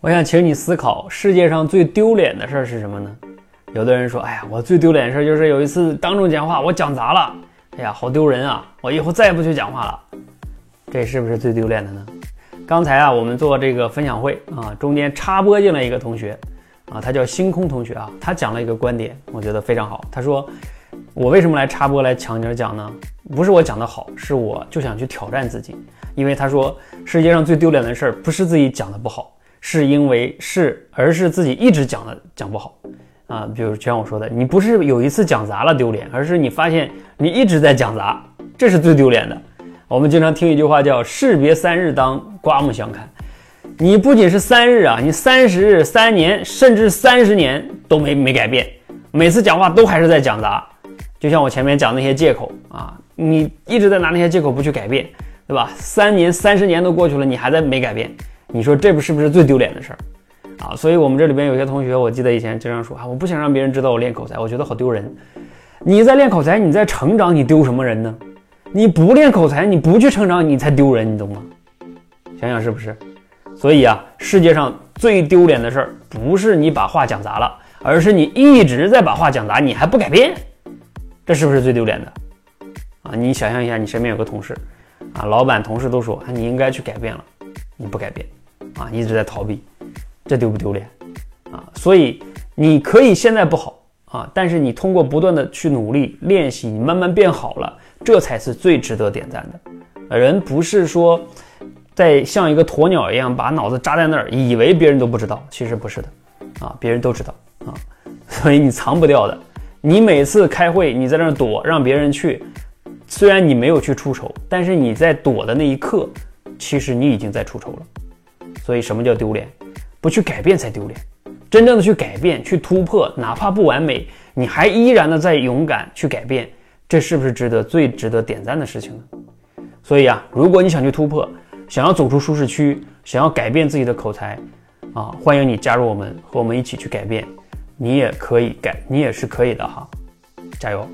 我想请你思考，世界上最丢脸的事儿是什么呢？有的人说：“哎呀，我最丢脸的事儿就是有一次当众讲话，我讲砸了，哎呀，好丢人啊！我以后再也不去讲话了。”这是不是最丢脸的呢？刚才啊，我们做这个分享会啊，中间插播进来一个同学啊，他叫星空同学啊，他讲了一个观点，我觉得非常好。他说：“我为什么来插播来抢点讲呢？不是我讲的好，是我就想去挑战自己，因为他说世界上最丢脸的事儿不是自己讲的不好。”是因为是，而是自己一直讲的讲不好啊。比如就像我说的，你不是有一次讲砸了丢脸，而是你发现你一直在讲砸，这是最丢脸的。我们经常听一句话叫“士别三日，当刮目相看”。你不仅是三日啊，你三十日、三年，甚至三十年都没没改变，每次讲话都还是在讲砸。就像我前面讲那些借口啊，你一直在拿那些借口不去改变，对吧？三年、三十年都过去了，你还在没改变。你说这不是不是最丢脸的事儿啊？所以我们这里边有些同学，我记得以前经常说啊，我不想让别人知道我练口才，我觉得好丢人。你在练口才，你在成长，你丢什么人呢？你不练口才，你不去成长，你才丢人，你懂吗？想想是不是？所以啊，世界上最丢脸的事儿，不是你把话讲砸了，而是你一直在把话讲砸，你还不改变，这是不是最丢脸的？啊，你想象一下，你身边有个同事，啊，老板、同事都说，啊，你应该去改变了，你不改变。啊，一直在逃避，这丢不丢脸啊？所以你可以现在不好啊，但是你通过不断的去努力练习，你慢慢变好了，这才是最值得点赞的。人不是说在像一个鸵鸟一样把脑子扎在那儿，以为别人都不知道，其实不是的啊，别人都知道啊，所以你藏不掉的。你每次开会，你在那儿躲，让别人去，虽然你没有去出丑，但是你在躲的那一刻，其实你已经在出丑了。所以，什么叫丢脸？不去改变才丢脸。真正的去改变、去突破，哪怕不完美，你还依然的在勇敢去改变，这是不是值得最值得点赞的事情呢？所以啊，如果你想去突破，想要走出舒适区，想要改变自己的口才，啊，欢迎你加入我们，和我们一起去改变。你也可以改，你也是可以的哈，加油！